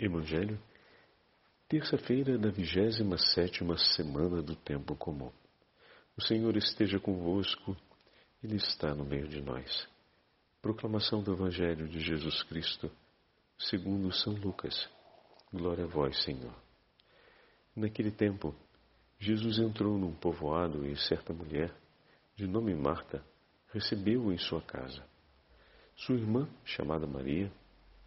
Evangelho, terça-feira da vigésima sétima semana do tempo comum. O Senhor esteja convosco, Ele está no meio de nós. Proclamação do Evangelho de Jesus Cristo, segundo São Lucas. Glória a vós, Senhor. Naquele tempo, Jesus entrou num povoado e certa mulher, de nome Marta, recebeu-o em sua casa. Sua irmã, chamada Maria,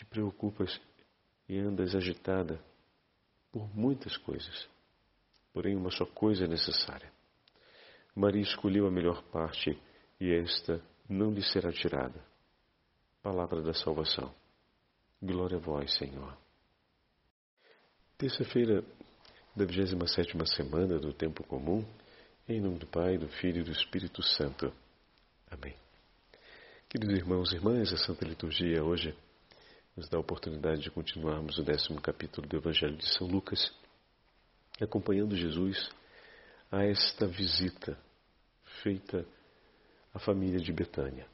te preocupas e andas agitada por muitas coisas. Porém, uma só coisa é necessária. Maria escolheu a melhor parte e esta não lhe será tirada. Palavra da salvação. Glória a vós, Senhor. Terça-feira da 27 semana do Tempo Comum, em nome do Pai, do Filho e do Espírito Santo. Amém. Queridos irmãos e irmãs, a Santa Liturgia hoje nos dá a oportunidade de continuarmos o décimo capítulo do Evangelho de São Lucas, acompanhando Jesus a esta visita feita à família de Betânia.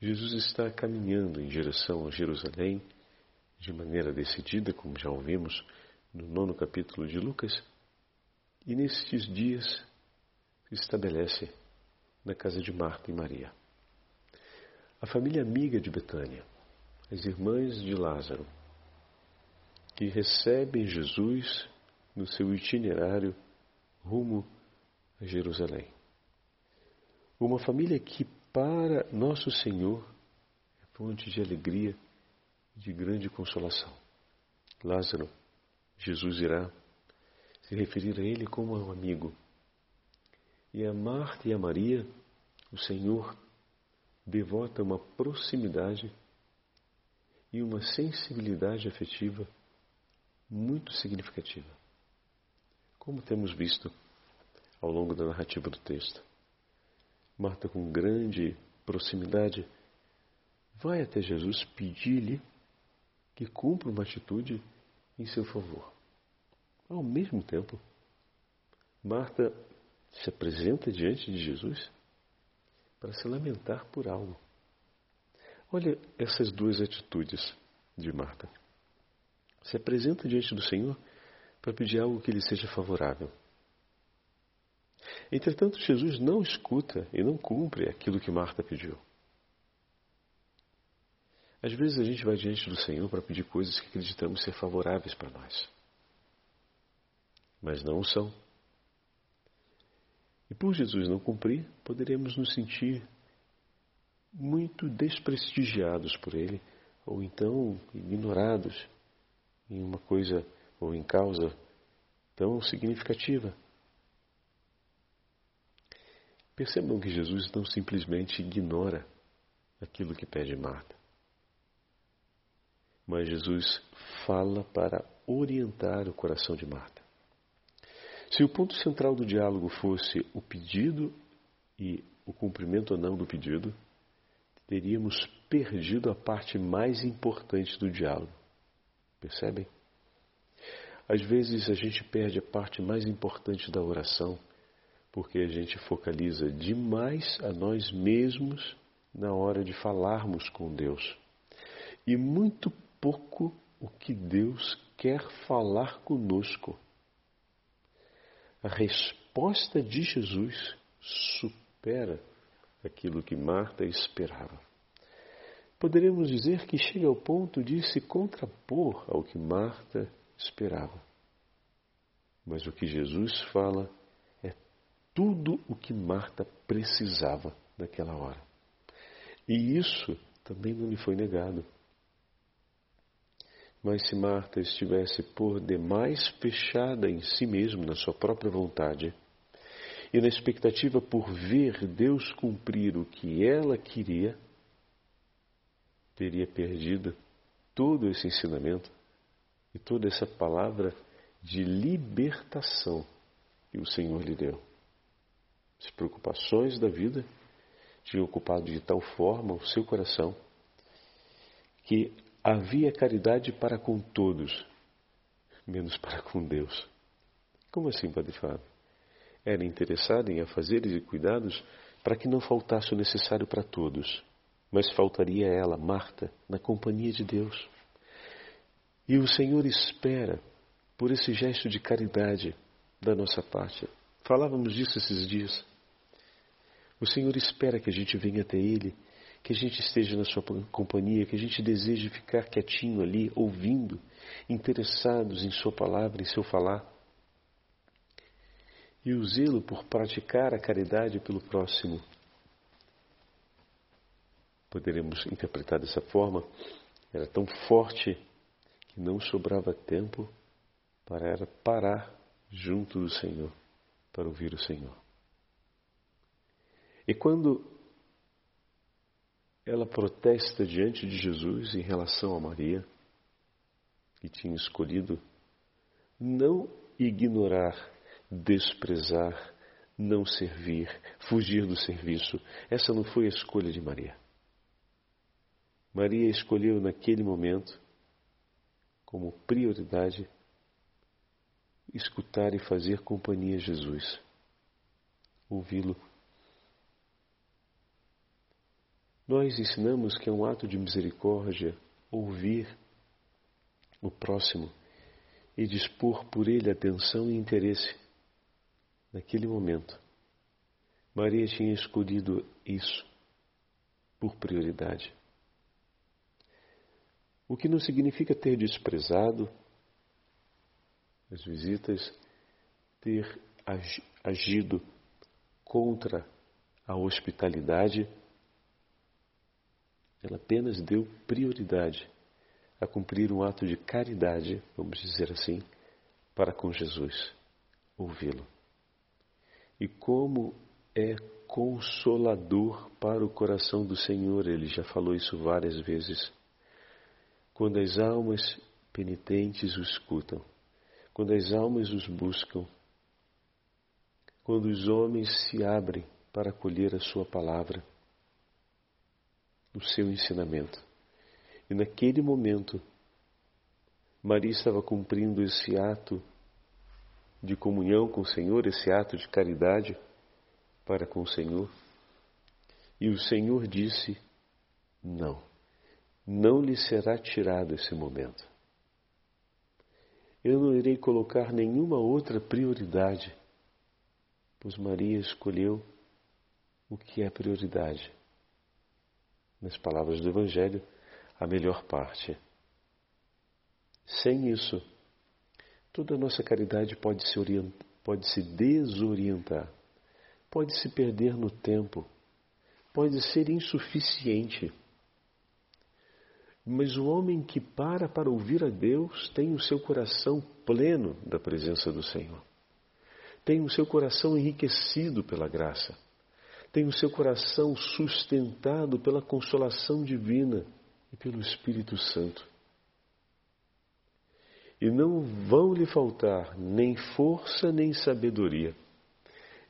Jesus está caminhando em direção a Jerusalém de maneira decidida, como já ouvimos no nono capítulo de Lucas, e nestes dias se estabelece na casa de Marta e Maria. A família amiga de Betânia as irmãs de Lázaro, que recebem Jesus no seu itinerário rumo a Jerusalém. Uma família que, para Nosso Senhor, é fonte de alegria e de grande consolação. Lázaro, Jesus irá se referir a ele como a um amigo. E a Marta e a Maria, o Senhor devota uma proximidade e uma sensibilidade afetiva muito significativa. Como temos visto ao longo da narrativa do texto, Marta, com grande proximidade, vai até Jesus pedir-lhe que cumpra uma atitude em seu favor. Ao mesmo tempo, Marta se apresenta diante de Jesus para se lamentar por algo. Olha essas duas atitudes de Marta. Se apresenta diante do Senhor para pedir algo que lhe seja favorável. Entretanto, Jesus não escuta e não cumpre aquilo que Marta pediu. Às vezes a gente vai diante do Senhor para pedir coisas que acreditamos ser favoráveis para nós, mas não o são. E por Jesus não cumprir, poderemos nos sentir muito desprestigiados por ele, ou então ignorados em uma coisa ou em causa tão significativa. Percebam que Jesus não simplesmente ignora aquilo que pede Marta, mas Jesus fala para orientar o coração de Marta. Se o ponto central do diálogo fosse o pedido e o cumprimento ou não do pedido, teríamos perdido a parte mais importante do diálogo. Percebem? Às vezes a gente perde a parte mais importante da oração porque a gente focaliza demais a nós mesmos na hora de falarmos com Deus e muito pouco o que Deus quer falar conosco. A resposta de Jesus supera aquilo que Marta esperava. Poderemos dizer que chega ao ponto de se contrapor ao que Marta esperava. Mas o que Jesus fala é tudo o que Marta precisava naquela hora. E isso também não lhe foi negado. Mas se Marta estivesse por demais fechada em si mesma, na sua própria vontade, e na expectativa por ver Deus cumprir o que ela queria, teria perdido todo esse ensinamento e toda essa palavra de libertação que o Senhor lhe deu. As preocupações da vida tinham ocupado de tal forma o seu coração que havia caridade para com todos, menos para com Deus. Como assim, Padre Fábio? Era interessado em afazeres e cuidados para que não faltasse o necessário para todos, mas faltaria ela, Marta, na companhia de Deus. E o Senhor espera por esse gesto de caridade da nossa parte. Falávamos disso esses dias. O Senhor espera que a gente venha até Ele, que a gente esteja na Sua companhia, que a gente deseje ficar quietinho ali, ouvindo, interessados em Sua palavra, em Seu falar. E o zelo por praticar a caridade pelo próximo. Poderemos interpretar dessa forma, era tão forte que não sobrava tempo para parar junto do Senhor, para ouvir o Senhor. E quando ela protesta diante de Jesus em relação a Maria, que tinha escolhido não ignorar, desprezar, não servir, fugir do serviço. Essa não foi a escolha de Maria. Maria escolheu naquele momento, como prioridade, escutar e fazer companhia a Jesus, ouvi-lo. Nós ensinamos que é um ato de misericórdia ouvir o próximo e dispor por ele atenção e interesse naquele momento. Maria tinha escolhido isso por prioridade. O que não significa ter desprezado as visitas, ter agido contra a hospitalidade, ela apenas deu prioridade a cumprir um ato de caridade, vamos dizer assim, para com Jesus, ouvi-lo. E como é consolador para o coração do Senhor, ele já falou isso várias vezes, quando as almas penitentes o escutam quando as almas os buscam, quando os homens se abrem para acolher a Sua palavra, o seu ensinamento. E naquele momento, Maria estava cumprindo esse ato de comunhão com o Senhor, esse ato de caridade para com o Senhor. E o Senhor disse: Não, não lhe será tirado esse momento eu não irei colocar nenhuma outra prioridade, pois Maria escolheu o que é prioridade. Nas palavras do Evangelho, a melhor parte. Sem isso, toda a nossa caridade pode se, pode se desorientar, pode se perder no tempo, pode ser insuficiente mas o homem que para para ouvir a Deus tem o seu coração pleno da presença do Senhor. Tem o seu coração enriquecido pela graça. Tem o seu coração sustentado pela consolação divina e pelo Espírito Santo. E não vão lhe faltar nem força, nem sabedoria,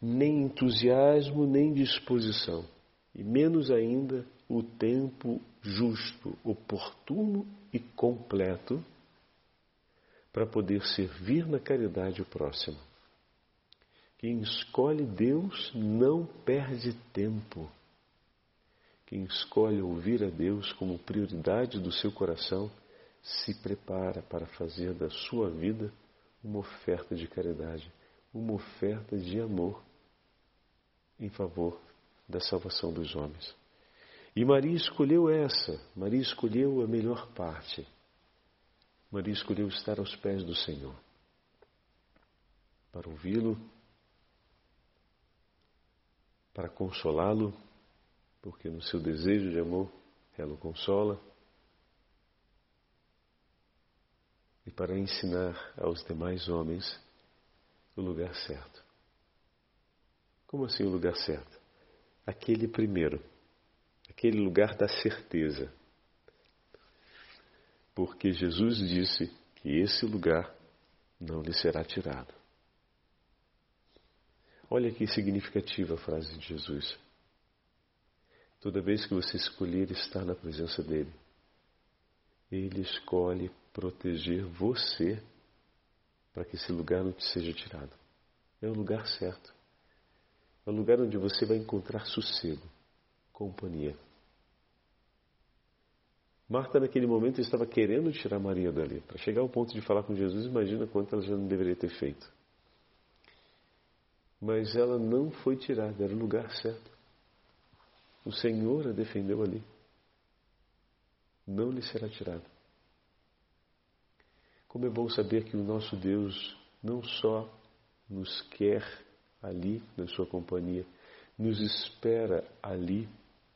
nem entusiasmo, nem disposição, e menos ainda o tempo justo, oportuno e completo para poder servir na caridade o próximo. Quem escolhe Deus não perde tempo. Quem escolhe ouvir a Deus como prioridade do seu coração se prepara para fazer da sua vida uma oferta de caridade, uma oferta de amor em favor da salvação dos homens. E Maria escolheu essa, Maria escolheu a melhor parte. Maria escolheu estar aos pés do Senhor para ouvi-lo, para consolá-lo, porque no seu desejo de amor ela o consola, e para ensinar aos demais homens o lugar certo. Como assim o lugar certo? Aquele primeiro aquele lugar da certeza. Porque Jesus disse que esse lugar não lhe será tirado. Olha que significativa a frase de Jesus. Toda vez que você escolher estar na presença dele, ele escolhe proteger você para que esse lugar não te seja tirado. É o lugar certo. É o lugar onde você vai encontrar sossego, companhia. Marta, naquele momento, estava querendo tirar Maria dali. Para chegar ao ponto de falar com Jesus, imagina quanto ela já não deveria ter feito. Mas ela não foi tirada, era o lugar certo. O Senhor a defendeu ali. Não lhe será tirado. Como é bom saber que o nosso Deus não só nos quer ali na Sua companhia, nos espera ali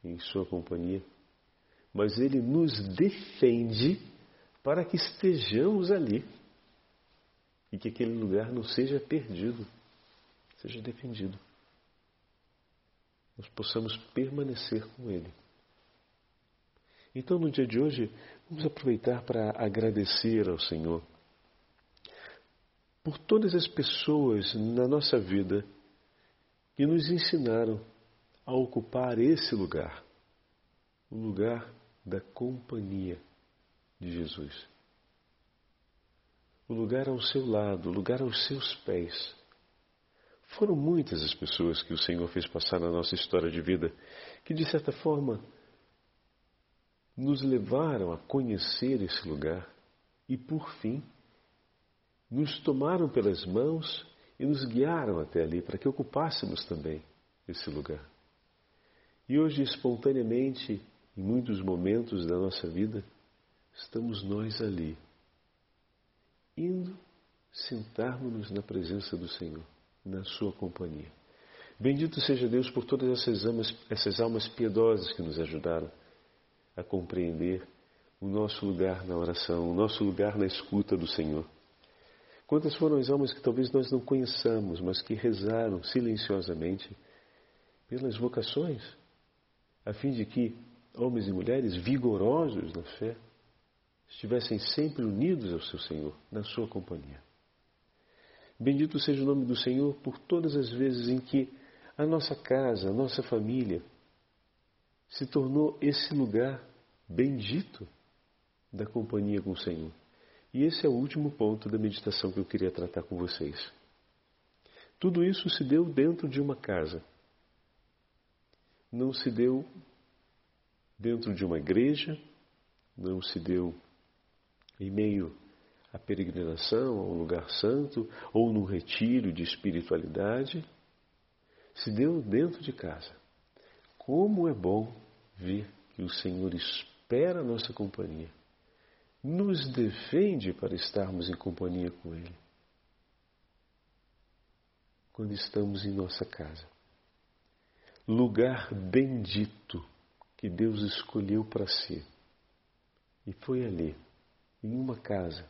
em Sua companhia, mas Ele nos defende para que estejamos ali e que aquele lugar não seja perdido seja defendido. Nós possamos permanecer com Ele. Então, no dia de hoje, vamos aproveitar para agradecer ao Senhor por todas as pessoas na nossa vida que nos ensinaram a ocupar esse lugar, o lugar da companhia de Jesus. O lugar ao seu lado, o lugar aos seus pés foram muitas as pessoas que o Senhor fez passar na nossa história de vida que, de certa forma, nos levaram a conhecer esse lugar e, por fim, nos tomaram pelas mãos e nos guiaram até ali para que ocupássemos também esse lugar. E hoje, espontaneamente, em muitos momentos da nossa vida, estamos nós ali, indo sentarmos-nos na presença do Senhor na sua companhia. Bendito seja Deus por todas essas almas, essas almas piedosas que nos ajudaram a compreender o nosso lugar na oração, o nosso lugar na escuta do Senhor. Quantas foram as almas que talvez nós não conheçamos, mas que rezaram silenciosamente pelas vocações, a fim de que homens e mulheres vigorosos na fé estivessem sempre unidos ao seu Senhor, na sua companhia. Bendito seja o nome do Senhor por todas as vezes em que a nossa casa, a nossa família se tornou esse lugar bendito da companhia com o Senhor. E esse é o último ponto da meditação que eu queria tratar com vocês. Tudo isso se deu dentro de uma casa. Não se deu dentro de uma igreja, não se deu em meio a peregrinação a um lugar santo ou num retiro de espiritualidade, se deu dentro de casa. Como é bom ver que o Senhor espera a nossa companhia, nos defende para estarmos em companhia com Ele. Quando estamos em nossa casa. Lugar bendito que Deus escolheu para si. E foi ali, em uma casa,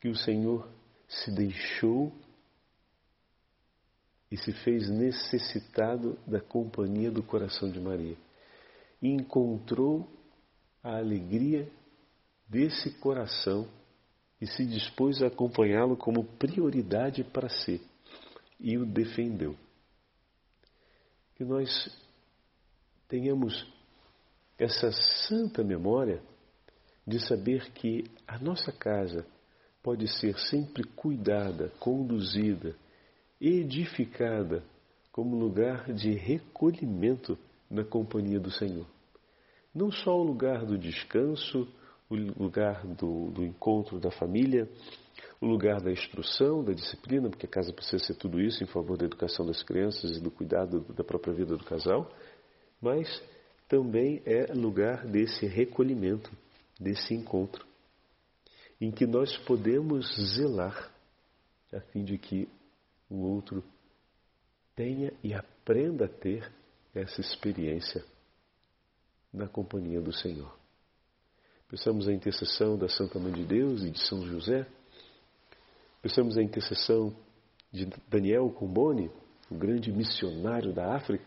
que o Senhor se deixou e se fez necessitado da companhia do coração de Maria. Encontrou a alegria desse coração e se dispôs a acompanhá-lo como prioridade para si e o defendeu. Que nós tenhamos essa santa memória de saber que a nossa casa pode ser sempre cuidada, conduzida, edificada como lugar de recolhimento na companhia do Senhor. Não só o lugar do descanso, o lugar do, do encontro da família, o lugar da instrução, da disciplina, porque a casa precisa ser tudo isso em favor da educação das crianças e do cuidado da própria vida do casal, mas também é lugar desse recolhimento, desse encontro em que nós podemos zelar a fim de que o outro tenha e aprenda a ter essa experiência na companhia do Senhor. Pensamos a intercessão da Santa Mãe de Deus e de São José. Pensamos a intercessão de Daniel Comboni, o grande missionário da África,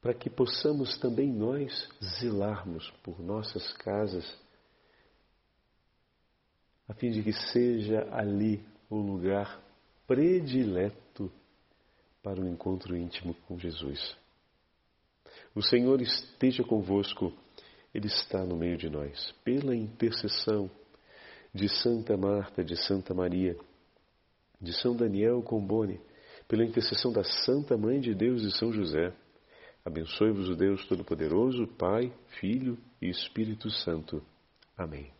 para que possamos também nós zelarmos por nossas casas a fim de que seja ali o lugar predileto para o encontro íntimo com Jesus. O Senhor esteja convosco, Ele está no meio de nós. Pela intercessão de Santa Marta, de Santa Maria, de São Daniel Combone, pela intercessão da Santa Mãe de Deus e São José, abençoe-vos o Deus Todo-Poderoso, Pai, Filho e Espírito Santo. Amém.